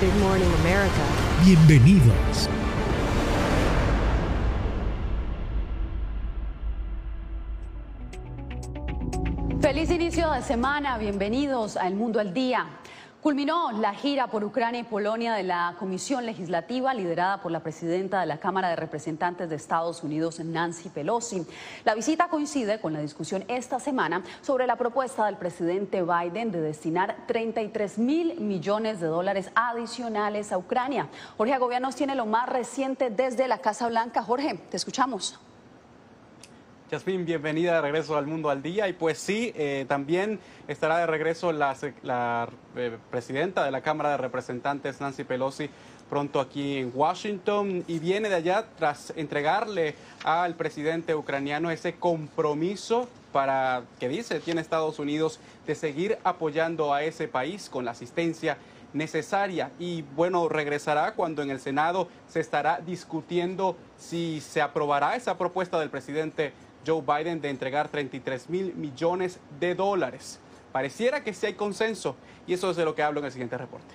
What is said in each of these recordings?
Good morning, America. Bienvenidos. Feliz inicio de semana, bienvenidos a El Mundo al Día. Culminó la gira por Ucrania y Polonia de la Comisión Legislativa liderada por la presidenta de la Cámara de Representantes de Estados Unidos, Nancy Pelosi. La visita coincide con la discusión esta semana sobre la propuesta del presidente Biden de destinar 33 mil millones de dólares adicionales a Ucrania. Jorge Agobianos nos tiene lo más reciente desde la Casa Blanca. Jorge, te escuchamos. Yasmin, bienvenida de regreso al Mundo al Día. Y pues sí, eh, también estará de regreso la, la eh, presidenta de la Cámara de Representantes, Nancy Pelosi, pronto aquí en Washington. Y viene de allá tras entregarle al presidente ucraniano ese compromiso para, que dice, tiene Estados Unidos, de seguir apoyando a ese país con la asistencia necesaria y bueno, regresará cuando en el Senado se estará discutiendo si se aprobará esa propuesta del presidente Joe Biden de entregar 33 mil millones de dólares. Pareciera que sí hay consenso y eso es de lo que hablo en el siguiente reporte.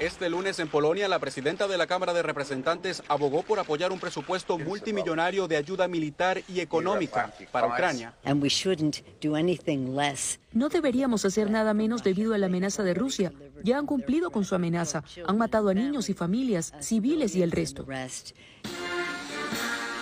Este lunes en Polonia, la presidenta de la Cámara de Representantes abogó por apoyar un presupuesto multimillonario de ayuda militar y económica para Ucrania. No deberíamos hacer nada menos debido a la amenaza de Rusia. Ya han cumplido con su amenaza. Han matado a niños y familias, civiles y el resto.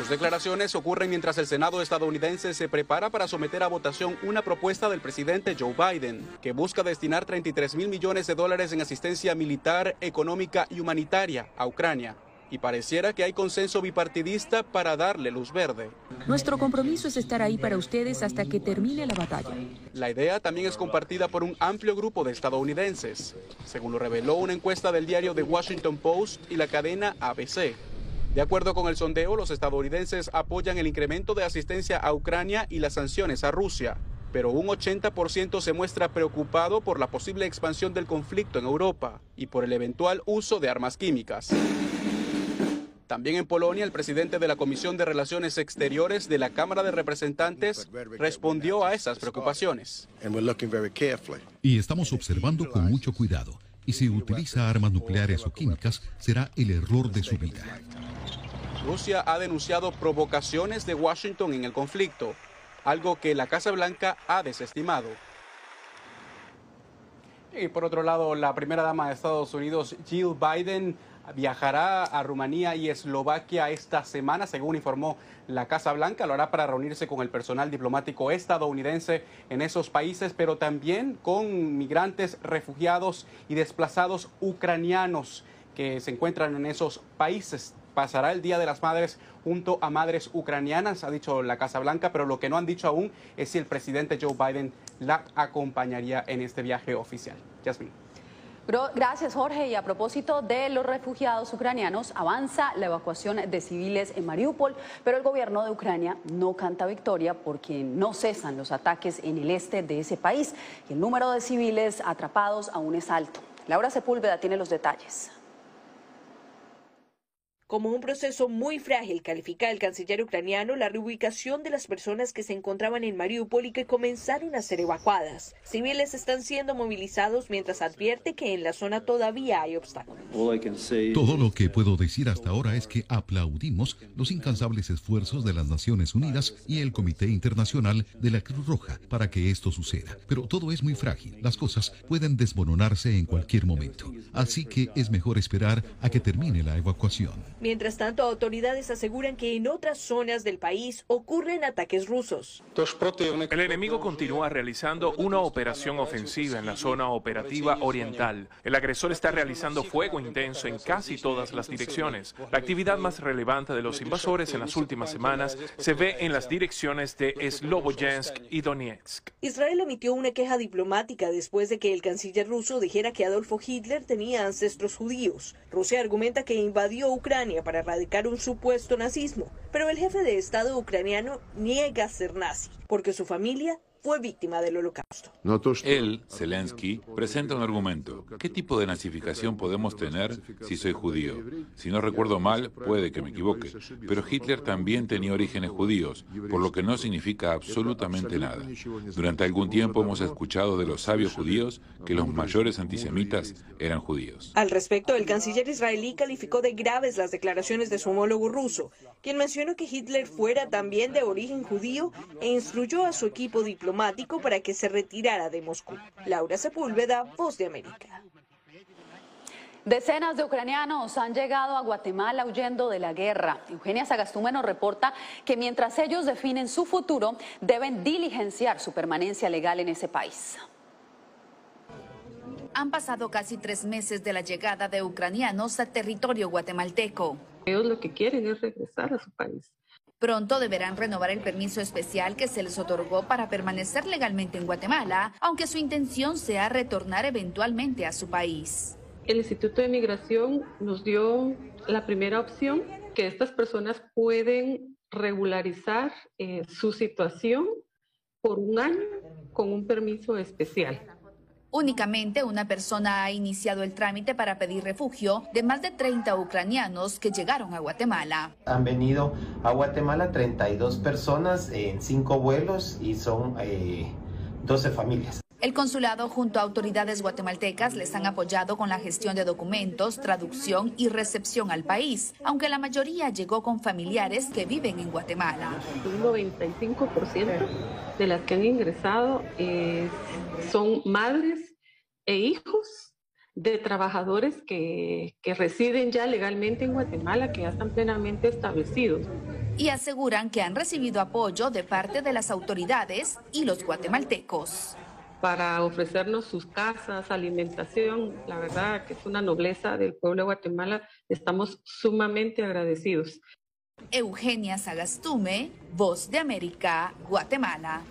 Sus declaraciones ocurren mientras el Senado estadounidense se prepara para someter a votación una propuesta del presidente Joe Biden, que busca destinar 33 mil millones de dólares en asistencia militar, económica y humanitaria a Ucrania. Y pareciera que hay consenso bipartidista para darle luz verde. Nuestro compromiso es estar ahí para ustedes hasta que termine la batalla. La idea también es compartida por un amplio grupo de estadounidenses, según lo reveló una encuesta del diario The Washington Post y la cadena ABC. De acuerdo con el sondeo, los estadounidenses apoyan el incremento de asistencia a Ucrania y las sanciones a Rusia, pero un 80% se muestra preocupado por la posible expansión del conflicto en Europa y por el eventual uso de armas químicas. También en Polonia, el presidente de la Comisión de Relaciones Exteriores de la Cámara de Representantes respondió a esas preocupaciones. Y estamos observando con mucho cuidado. Y si utiliza armas nucleares o químicas, será el error de su vida. Rusia ha denunciado provocaciones de Washington en el conflicto, algo que la Casa Blanca ha desestimado. Y por otro lado, la primera dama de Estados Unidos, Jill Biden, viajará a Rumanía y Eslovaquia esta semana, según informó la Casa Blanca. Lo hará para reunirse con el personal diplomático estadounidense en esos países, pero también con migrantes, refugiados y desplazados ucranianos que se encuentran en esos países pasará el Día de las Madres junto a madres ucranianas, ha dicho la Casa Blanca, pero lo que no han dicho aún es si el presidente Joe Biden la acompañaría en este viaje oficial. Yasmin. Gracias, Jorge. Y a propósito de los refugiados ucranianos, avanza la evacuación de civiles en Mariupol, pero el gobierno de Ucrania no canta victoria porque no cesan los ataques en el este de ese país y el número de civiles atrapados aún es alto. Laura Sepúlveda tiene los detalles como un proceso muy frágil, califica el canciller ucraniano la reubicación de las personas que se encontraban en Mariupol y que comenzaron a ser evacuadas. Civiles están siendo movilizados mientras advierte que en la zona todavía hay obstáculos. Todo lo que puedo decir hasta ahora es que aplaudimos los incansables esfuerzos de las Naciones Unidas y el Comité Internacional de la Cruz Roja para que esto suceda. Pero todo es muy frágil. Las cosas pueden desmoronarse en cualquier momento. Así que es mejor esperar a que termine la evacuación. Mientras tanto, autoridades aseguran que en otras zonas del país ocurren ataques rusos. El enemigo continúa realizando una operación ofensiva en la zona operativa oriental. El agresor está realizando fuego intenso en casi todas las direcciones. La actividad más relevante de los invasores en las últimas semanas se ve en las direcciones de Sloboyansk y Donetsk. Israel emitió una queja diplomática después de que el canciller ruso dijera que Adolfo Hitler tenía ancestros judíos. Rusia argumenta que invadió Ucrania para erradicar un supuesto nazismo, pero el jefe de Estado ucraniano niega ser nazi, porque su familia fue víctima del holocausto. Él, Zelensky, presenta un argumento. ¿Qué tipo de nazificación podemos tener si soy judío? Si no recuerdo mal, puede que me equivoque, pero Hitler también tenía orígenes judíos, por lo que no significa absolutamente nada. Durante algún tiempo hemos escuchado de los sabios judíos que los mayores antisemitas eran judíos. Al respecto, el canciller israelí calificó de graves las declaraciones de su homólogo ruso, quien mencionó que Hitler fuera también de origen judío e instruyó a su equipo diplomático para que se retirara de Moscú. Laura Sepúlveda, Voz de América. Decenas de ucranianos han llegado a Guatemala huyendo de la guerra. Eugenia Sagastume nos reporta que mientras ellos definen su futuro, deben diligenciar su permanencia legal en ese país. Han pasado casi tres meses de la llegada de ucranianos a territorio guatemalteco. Ellos lo que quieren es regresar a su país. Pronto deberán renovar el permiso especial que se les otorgó para permanecer legalmente en Guatemala, aunque su intención sea retornar eventualmente a su país. El Instituto de Migración nos dio la primera opción, que estas personas pueden regularizar eh, su situación por un año con un permiso especial. Únicamente una persona ha iniciado el trámite para pedir refugio de más de 30 ucranianos que llegaron a Guatemala. Han venido a Guatemala 32 personas en cinco vuelos y son 12 eh, familias. El consulado junto a autoridades guatemaltecas les han apoyado con la gestión de documentos, traducción y recepción al país, aunque la mayoría llegó con familiares que viven en Guatemala. Un 95% de las que han ingresado eh, son madres e hijos de trabajadores que, que residen ya legalmente en Guatemala, que ya están plenamente establecidos y aseguran que han recibido apoyo de parte de las autoridades y los guatemaltecos para ofrecernos sus casas, alimentación. La verdad que es una nobleza del pueblo de Guatemala. Estamos sumamente agradecidos. Eugenia Sagastume, Voz de América, Guatemala.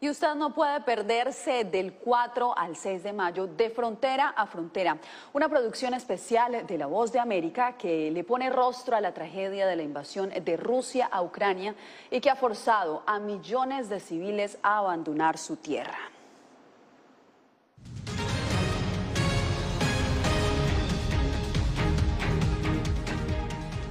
Y usted no puede perderse del 4 al 6 de mayo de Frontera a Frontera, una producción especial de La Voz de América que le pone rostro a la tragedia de la invasión de Rusia a Ucrania y que ha forzado a millones de civiles a abandonar su tierra.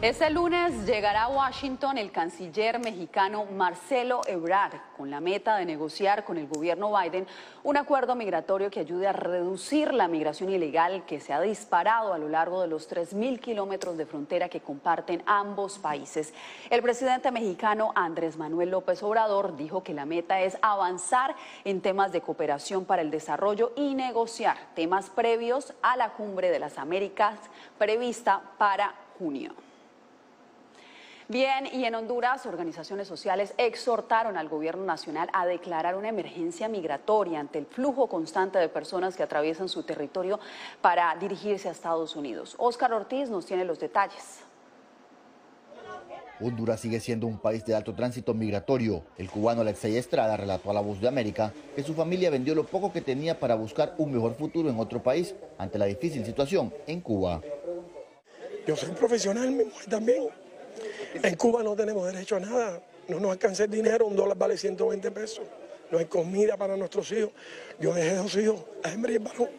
Este lunes llegará a Washington el canciller mexicano Marcelo Ebrard con la meta de negociar con el gobierno Biden un acuerdo migratorio que ayude a reducir la migración ilegal que se ha disparado a lo largo de los 3.000 kilómetros de frontera que comparten ambos países. El presidente mexicano Andrés Manuel López Obrador dijo que la meta es avanzar en temas de cooperación para el desarrollo y negociar temas previos a la cumbre de las Américas prevista para junio. Bien, y en Honduras, organizaciones sociales exhortaron al gobierno nacional a declarar una emergencia migratoria ante el flujo constante de personas que atraviesan su territorio para dirigirse a Estados Unidos. Óscar Ortiz nos tiene los detalles. Honduras sigue siendo un país de alto tránsito migratorio. El cubano Alexei Estrada relató a La Voz de América que su familia vendió lo poco que tenía para buscar un mejor futuro en otro país ante la difícil situación en Cuba. Yo soy profesional, mi mujer también. En Cuba no tenemos derecho a nada, no nos alcanza el dinero, un dólar vale 120 pesos, no hay comida para nuestros hijos. Yo dejé dos hijos, a hembra y varón.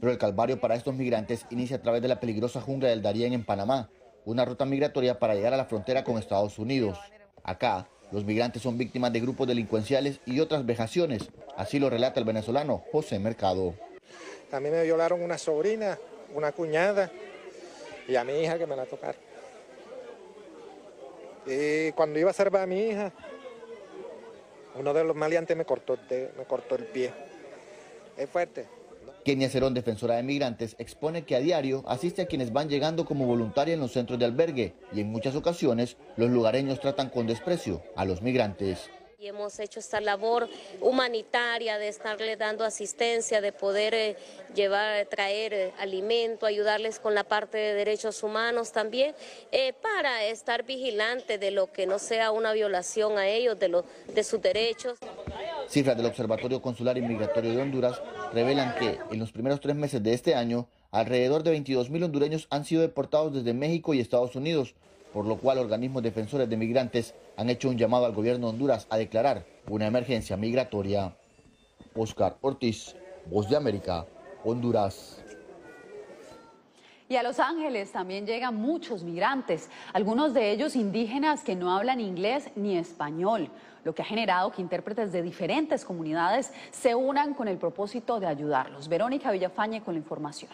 Pero el calvario para estos migrantes inicia a través de la peligrosa jungla del Darién en Panamá, una ruta migratoria para llegar a la frontera con Estados Unidos. Acá, los migrantes son víctimas de grupos delincuenciales y otras vejaciones, así lo relata el venezolano José Mercado. También me violaron una sobrina, una cuñada y a mi hija que me la tocaron. Y cuando iba a salvar a mi hija, uno de los maleantes me cortó, me cortó el pie. Es fuerte. Kenia Cerón, defensora de migrantes, expone que a diario asiste a quienes van llegando como voluntaria en los centros de albergue y en muchas ocasiones los lugareños tratan con desprecio a los migrantes. Y hemos hecho esta labor humanitaria de estarle dando asistencia, de poder eh, llevar, traer eh, alimento, ayudarles con la parte de derechos humanos también, eh, para estar vigilante de lo que no sea una violación a ellos, de, sus derechos. Cifras del Observatorio Consular y Migratorio de Honduras revelan que en los primeros tres meses de este año, alrededor de 22.000 hondureños han sido deportados desde México y Estados Unidos, por lo cual organismos defensores de migrantes han hecho un llamado al gobierno de Honduras a declarar una emergencia migratoria. Oscar Ortiz, Voz de América, Honduras. Y a Los Ángeles también llegan muchos migrantes, algunos de ellos indígenas que no hablan inglés ni español, lo que ha generado que intérpretes de diferentes comunidades se unan con el propósito de ayudarlos. Verónica Villafañe con la información.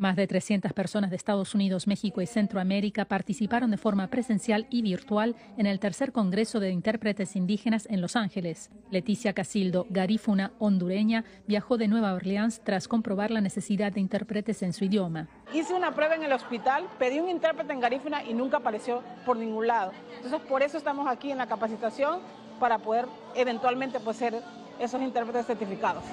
Más de 300 personas de Estados Unidos, México y Centroamérica participaron de forma presencial y virtual en el tercer Congreso de Intérpretes Indígenas en Los Ángeles. Leticia Casildo, garífuna hondureña, viajó de Nueva Orleans tras comprobar la necesidad de intérpretes en su idioma. Hice una prueba en el hospital, pedí un intérprete en garífuna y nunca apareció por ningún lado. Entonces, por eso estamos aquí en la capacitación para poder eventualmente pues, ser esos intérpretes certificados.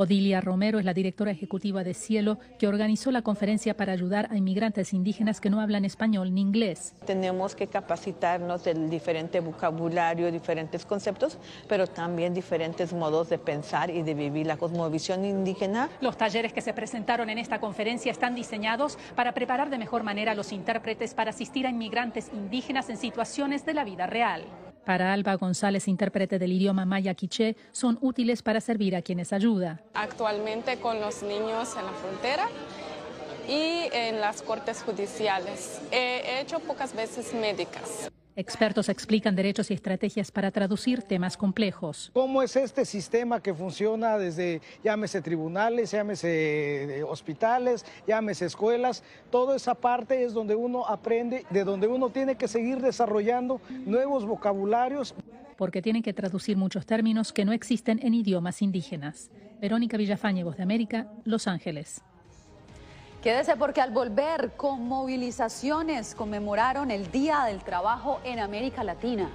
Odilia Romero es la directora ejecutiva de Cielo, que organizó la conferencia para ayudar a inmigrantes indígenas que no hablan español ni inglés. Tenemos que capacitarnos en diferente vocabulario, diferentes conceptos, pero también diferentes modos de pensar y de vivir la cosmovisión indígena. Los talleres que se presentaron en esta conferencia están diseñados para preparar de mejor manera a los intérpretes para asistir a inmigrantes indígenas en situaciones de la vida real. Para Alba González, intérprete del idioma maya quiché, son útiles para servir a quienes ayuda. Actualmente con los niños en la frontera y en las cortes judiciales. He hecho pocas veces médicas. Expertos explican derechos y estrategias para traducir temas complejos. ¿Cómo es este sistema que funciona desde, llámese tribunales, llámese eh, hospitales, llámese escuelas? Toda esa parte es donde uno aprende, de donde uno tiene que seguir desarrollando nuevos vocabularios. Porque tienen que traducir muchos términos que no existen en idiomas indígenas. Verónica Villafañe, Voz de América, Los Ángeles. Quédese porque al volver con movilizaciones conmemoraron el Día del Trabajo en América Latina.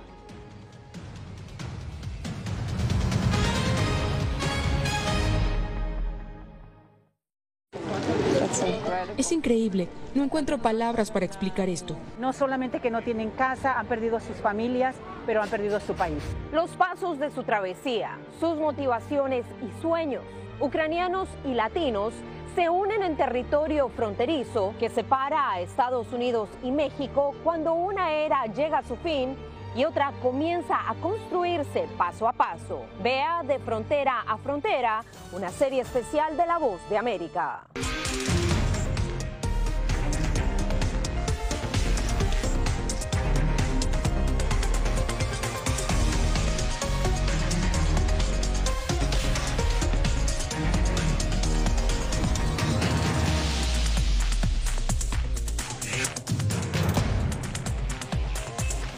Es increíble. No encuentro palabras para explicar esto. No solamente que no tienen casa, han perdido sus familias, pero han perdido su país. Los pasos de su travesía, sus motivaciones y sueños, ucranianos y latinos, se unen en territorio fronterizo que separa a Estados Unidos y México cuando una era llega a su fin y otra comienza a construirse paso a paso. Vea de frontera a frontera una serie especial de La Voz de América.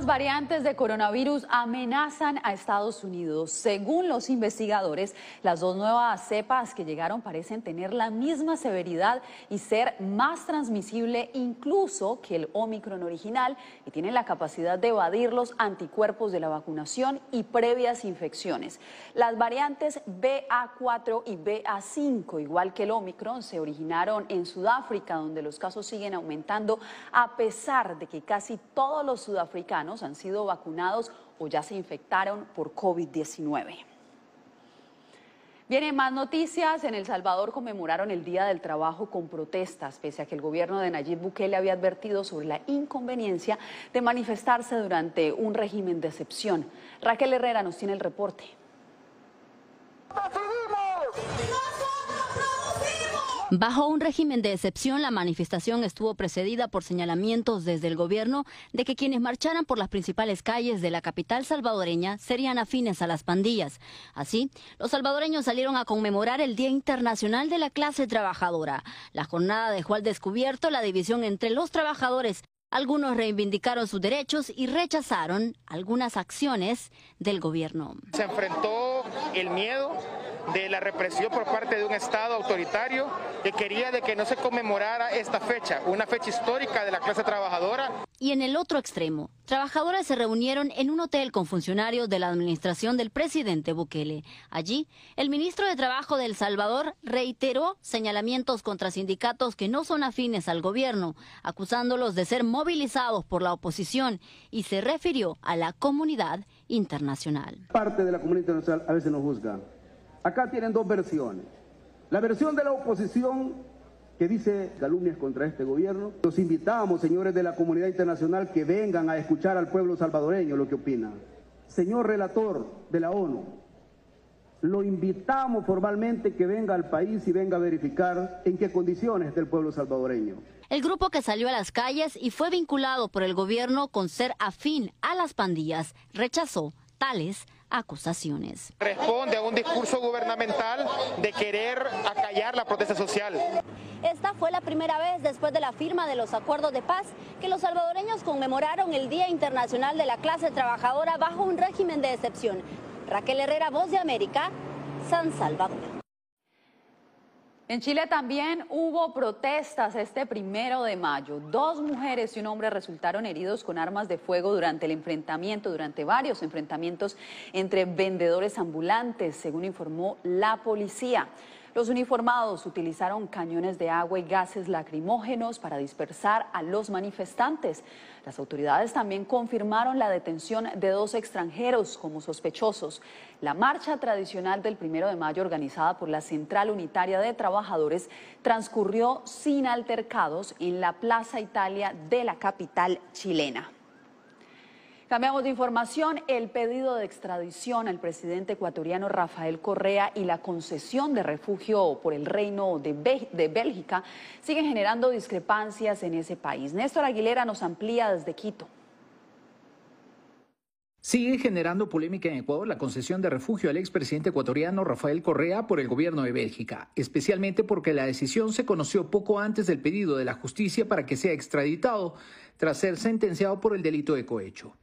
Nuevas variantes de coronavirus amenazan a Estados Unidos. Según los investigadores, las dos nuevas cepas que llegaron parecen tener la misma severidad y ser más transmisible incluso que el Omicron original y tienen la capacidad de evadir los anticuerpos de la vacunación y previas infecciones. Las variantes BA4 y BA5, igual que el Omicron, se originaron en Sudáfrica, donde los casos siguen aumentando a pesar de que casi todos los sudafricanos han sido vacunados o ya se infectaron por COVID-19. Vienen más noticias. En El Salvador conmemoraron el Día del Trabajo con protestas, pese a que el gobierno de Nayib Bukele había advertido sobre la inconveniencia de manifestarse durante un régimen de excepción. Raquel Herrera nos tiene el reporte. Bajo un régimen de excepción, la manifestación estuvo precedida por señalamientos desde el gobierno de que quienes marcharan por las principales calles de la capital salvadoreña serían afines a las pandillas. Así, los salvadoreños salieron a conmemorar el Día Internacional de la Clase Trabajadora. La jornada dejó al descubierto la división entre los trabajadores. Algunos reivindicaron sus derechos y rechazaron algunas acciones del gobierno. Se enfrentó el miedo de la represión por parte de un Estado autoritario que quería de que no se conmemorara esta fecha, una fecha histórica de la clase trabajadora. Y en el otro extremo, trabajadores se reunieron en un hotel con funcionarios de la administración del presidente Bukele. Allí, el ministro de Trabajo de El Salvador reiteró señalamientos contra sindicatos que no son afines al gobierno, acusándolos de ser movilizados por la oposición y se refirió a la comunidad internacional. Parte de la comunidad internacional a veces nos juzga Acá tienen dos versiones. La versión de la oposición que dice calumnias contra este gobierno. Los invitamos, señores de la comunidad internacional, que vengan a escuchar al pueblo salvadoreño lo que opina. Señor relator de la ONU, lo invitamos formalmente que venga al país y venga a verificar en qué condiciones está el pueblo salvadoreño. El grupo que salió a las calles y fue vinculado por el gobierno con ser afín a las pandillas rechazó tales acusaciones. Responde a un discurso gubernamental de querer acallar la protesta social. Esta fue la primera vez después de la firma de los acuerdos de paz que los salvadoreños conmemoraron el Día Internacional de la Clase Trabajadora bajo un régimen de excepción. Raquel Herrera, Voz de América, San Salvador. En Chile también hubo protestas este primero de mayo. Dos mujeres y un hombre resultaron heridos con armas de fuego durante el enfrentamiento, durante varios enfrentamientos entre vendedores ambulantes, según informó la policía. Los uniformados utilizaron cañones de agua y gases lacrimógenos para dispersar a los manifestantes. Las autoridades también confirmaron la detención de dos extranjeros como sospechosos. La marcha tradicional del primero de mayo, organizada por la Central Unitaria de Trabajadores, transcurrió sin altercados en la Plaza Italia de la capital chilena. Cambiamos de información. El pedido de extradición al presidente ecuatoriano Rafael Correa y la concesión de refugio por el Reino de, Bélgica siguen generando discrepancias en ese país. Néstor Aguilera nos amplía desde Quito. Sigue generando polémica en Ecuador la concesión de refugio al expresidente ecuatoriano Rafael Correa por el gobierno de Bélgica, especialmente porque la decisión se conoció poco antes del pedido de la justicia para que sea extraditado tras ser sentenciado por el delito de cohecho.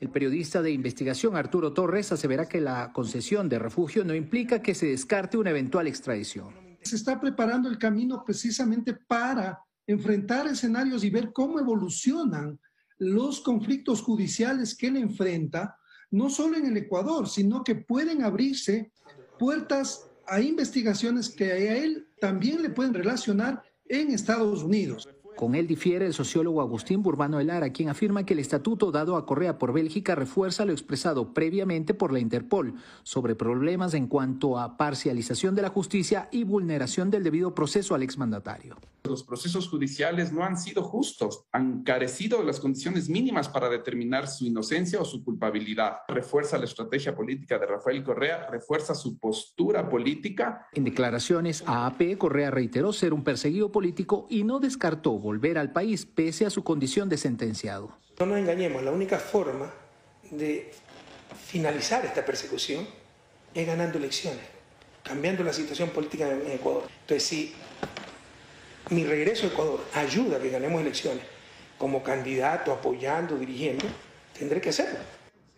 El periodista de investigación Arturo Torres asevera que la concesión de refugio no implica que se descarte una eventual extradición. Se está preparando el camino precisamente para enfrentar escenarios y ver cómo evolucionan los conflictos judiciales que él enfrenta, no solo en el Ecuador, sino que pueden abrirse puertas a investigaciones que a él también le pueden relacionar en Estados Unidos. Con él difiere el sociólogo Agustín Burbano de Lara, quien afirma que el estatuto dado a Correa por Bélgica refuerza lo expresado previamente por la Interpol sobre problemas en cuanto a parcialización de la justicia y vulneración del debido proceso al exmandatario. Los procesos judiciales no han sido justos, han carecido de las condiciones mínimas para determinar su inocencia o su culpabilidad. Refuerza la estrategia política de Rafael Correa, refuerza su postura política. En declaraciones a AP, Correa reiteró ser un perseguido político y no descartó volver al país pese a su condición de sentenciado. No nos engañemos, la única forma de finalizar esta persecución es ganando elecciones, cambiando la situación política en Ecuador. Entonces, si mi regreso a Ecuador ayuda a que ganemos elecciones como candidato, apoyando, dirigiendo, tendré que hacerlo.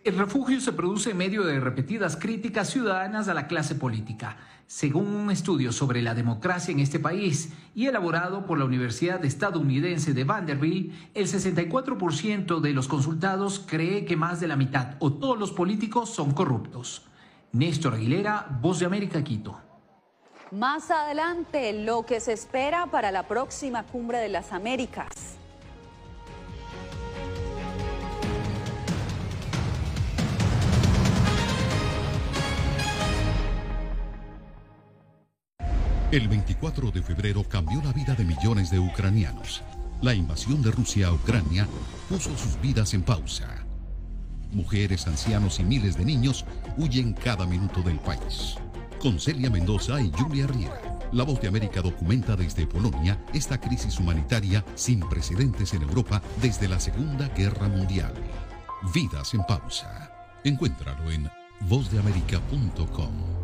El refugio se produce en medio de repetidas críticas ciudadanas a la clase política, según un estudio sobre la democracia en este país y elaborado por la Universidad Estadounidense de Vanderbilt, el 64% de los consultados cree que más de la mitad o todos los políticos son corruptos. Néstor Aguilera, Voz de América, Quito. Más adelante, lo que se espera para la próxima cumbre de las Américas. El 24 de febrero cambió la vida de millones de ucranianos. La invasión de Rusia a Ucrania puso sus vidas en pausa. Mujeres, ancianos y miles de niños huyen cada minuto del país. Con Celia Mendoza y Julia Riera, La Voz de América documenta desde Polonia esta crisis humanitaria sin precedentes en Europa desde la Segunda Guerra Mundial. Vidas en pausa. Encuéntralo en vozdeamerica.com.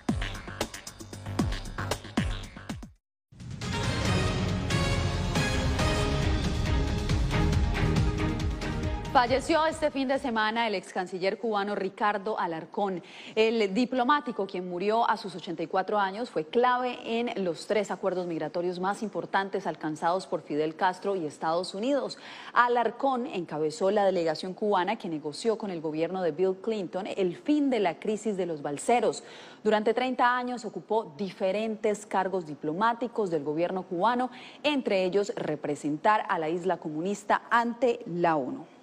Falleció este fin de semana el ex canciller cubano Ricardo Alarcón. El diplomático, quien murió a sus 84 años, fue clave en los tres acuerdos migratorios más importantes alcanzados por Fidel Castro y Estados Unidos. Alarcón encabezó la delegación cubana que negoció con el gobierno de Bill Clinton el fin de la crisis de los balseros. Durante 30 años ocupó diferentes cargos diplomáticos del gobierno cubano, entre ellos representar a la isla comunista ante la ONU.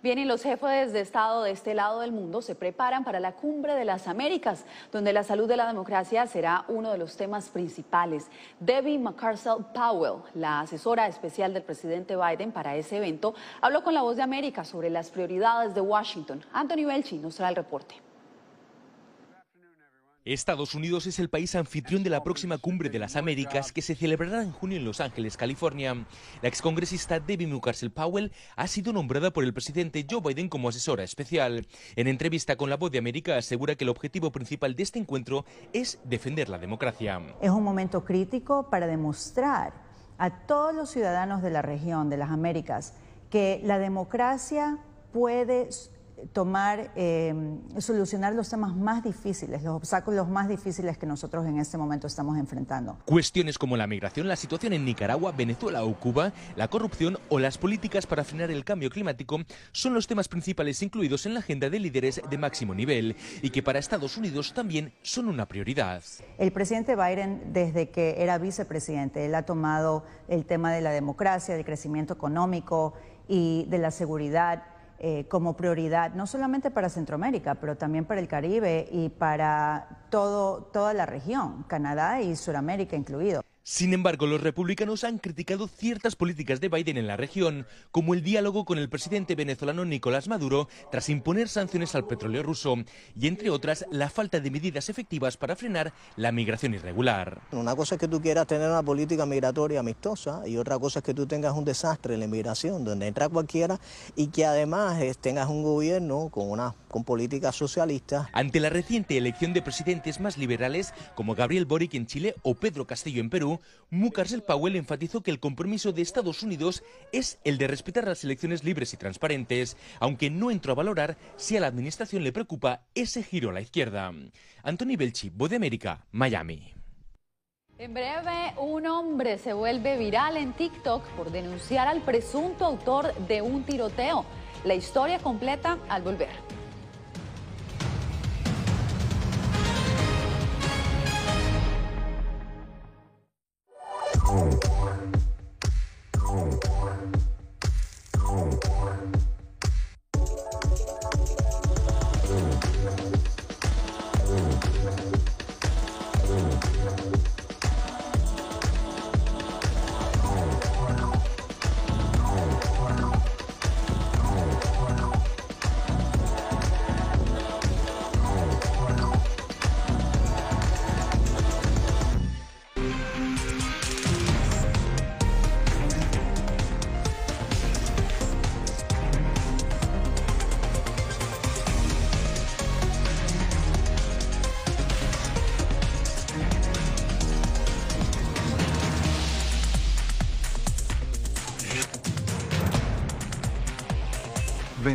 Bien, y los jefes de Estado de este lado del mundo se preparan para la Cumbre de las Américas, donde la salud de la democracia será uno de los temas principales. Debbie McCarcel Powell, la asesora especial del presidente Biden para ese evento, habló con La Voz de América sobre las prioridades de Washington. Anthony Belchi nos trae el reporte. Estados Unidos es el país anfitrión de la próxima cumbre de las Américas que se celebrará en junio en Los Ángeles, California. La excongresista Debbie Mucarsel Powell ha sido nombrada por el presidente Joe Biden como asesora especial. En entrevista con La Voz de América asegura que el objetivo principal de este encuentro es defender la democracia. Es un momento crítico para demostrar a todos los ciudadanos de la región, de las Américas, que la democracia puede tomar, eh, solucionar los temas más difíciles, los obstáculos más difíciles que nosotros en este momento estamos enfrentando. Cuestiones como la migración, la situación en Nicaragua, Venezuela o Cuba, la corrupción o las políticas para frenar el cambio climático son los temas principales incluidos en la agenda de líderes de máximo nivel y que para Estados Unidos también son una prioridad. El presidente Biden, desde que era vicepresidente, él ha tomado el tema de la democracia, del crecimiento económico y de la seguridad eh, como prioridad, no solamente para Centroamérica, pero también para el Caribe y para todo, toda la región, Canadá y Sudamérica incluido. Sin embargo, los republicanos han criticado ciertas políticas de Biden en la región, como el diálogo con el presidente venezolano Nicolás Maduro tras imponer sanciones al petróleo ruso y, entre otras, la falta de medidas efectivas para frenar la migración irregular. Una cosa es que tú quieras tener una política migratoria amistosa y otra cosa es que tú tengas un desastre en la inmigración, donde entra cualquiera y que además eh, tengas un gobierno con, una, con políticas socialistas. Ante la reciente elección de presidentes más liberales, como Gabriel Boric en Chile o Pedro Castillo en Perú, Mucarsel Powell enfatizó que el compromiso de Estados Unidos es el de respetar las elecciones libres y transparentes, aunque no entró a valorar si a la administración le preocupa ese giro a la izquierda. Anthony Belchi, Voz de América, Miami. En breve, un hombre se vuelve viral en TikTok por denunciar al presunto autor de un tiroteo. La historia completa al volver.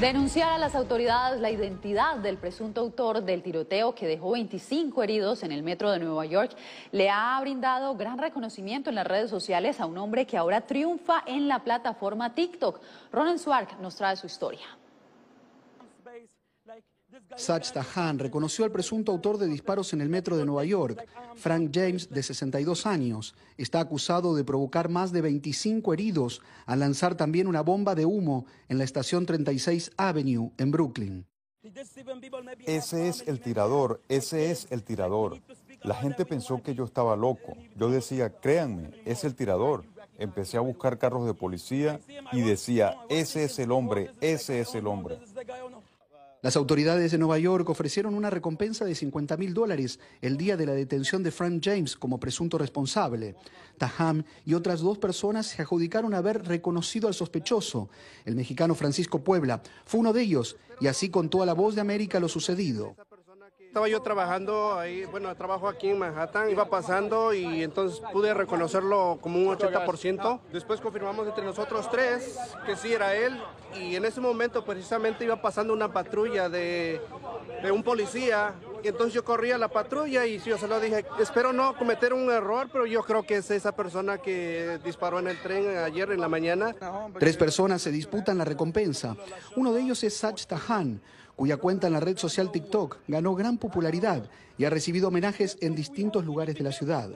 Denunciar a las autoridades la identidad del presunto autor del tiroteo que dejó 25 heridos en el metro de Nueva York le ha brindado gran reconocimiento en las redes sociales a un hombre que ahora triunfa en la plataforma TikTok. Ronan Swark nos trae su historia. Sach Tahan reconoció al presunto autor de disparos en el metro de Nueva York. Frank James, de 62 años, está acusado de provocar más de 25 heridos al lanzar también una bomba de humo en la estación 36 Avenue en Brooklyn. Ese es el tirador, ese es el tirador. La gente pensó que yo estaba loco. Yo decía, créanme, es el tirador. Empecé a buscar carros de policía y decía, ese es el hombre, ese es el hombre. Las autoridades de Nueva York ofrecieron una recompensa de 50 mil dólares el día de la detención de Frank James como presunto responsable. Taham y otras dos personas se adjudicaron haber reconocido al sospechoso. El mexicano Francisco Puebla fue uno de ellos y así contó a la voz de América lo sucedido. Estaba yo trabajando ahí, bueno, trabajo aquí en Manhattan, iba pasando y entonces pude reconocerlo como un 80%. Después confirmamos entre nosotros tres que sí era él y en ese momento precisamente iba pasando una patrulla de, de un policía y entonces yo corría a la patrulla y yo se lo dije, espero no cometer un error, pero yo creo que es esa persona que disparó en el tren ayer en la mañana. Tres personas se disputan la recompensa. Uno de ellos es Sach Tahan, cuya cuenta en la red social TikTok ganó gran popularidad y ha recibido homenajes en distintos lugares de la ciudad.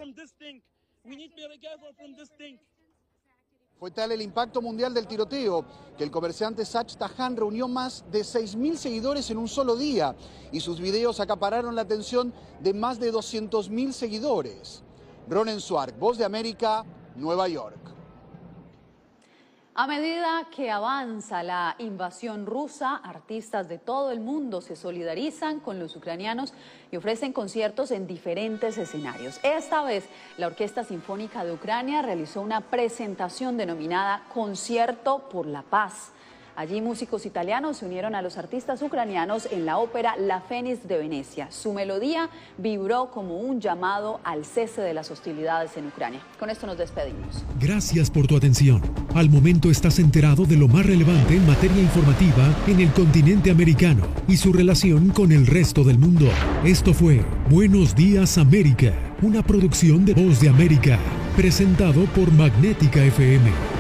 Fue tal el impacto mundial del tiroteo que el comerciante Sach Tahan reunió más de 6.000 seguidores en un solo día y sus videos acapararon la atención de más de 200.000 seguidores. Ronen Suark, Voz de América, Nueva York. A medida que avanza la invasión rusa, artistas de todo el mundo se solidarizan con los ucranianos y ofrecen conciertos en diferentes escenarios. Esta vez, la Orquesta Sinfónica de Ucrania realizó una presentación denominada Concierto por la Paz. Allí músicos italianos se unieron a los artistas ucranianos en la ópera La Fénix de Venecia. Su melodía vibró como un llamado al cese de las hostilidades en Ucrania. Con esto nos despedimos. Gracias por tu atención. Al momento estás enterado de lo más relevante en materia informativa en el continente americano y su relación con el resto del mundo. Esto fue Buenos Días América, una producción de Voz de América, presentado por Magnética FM.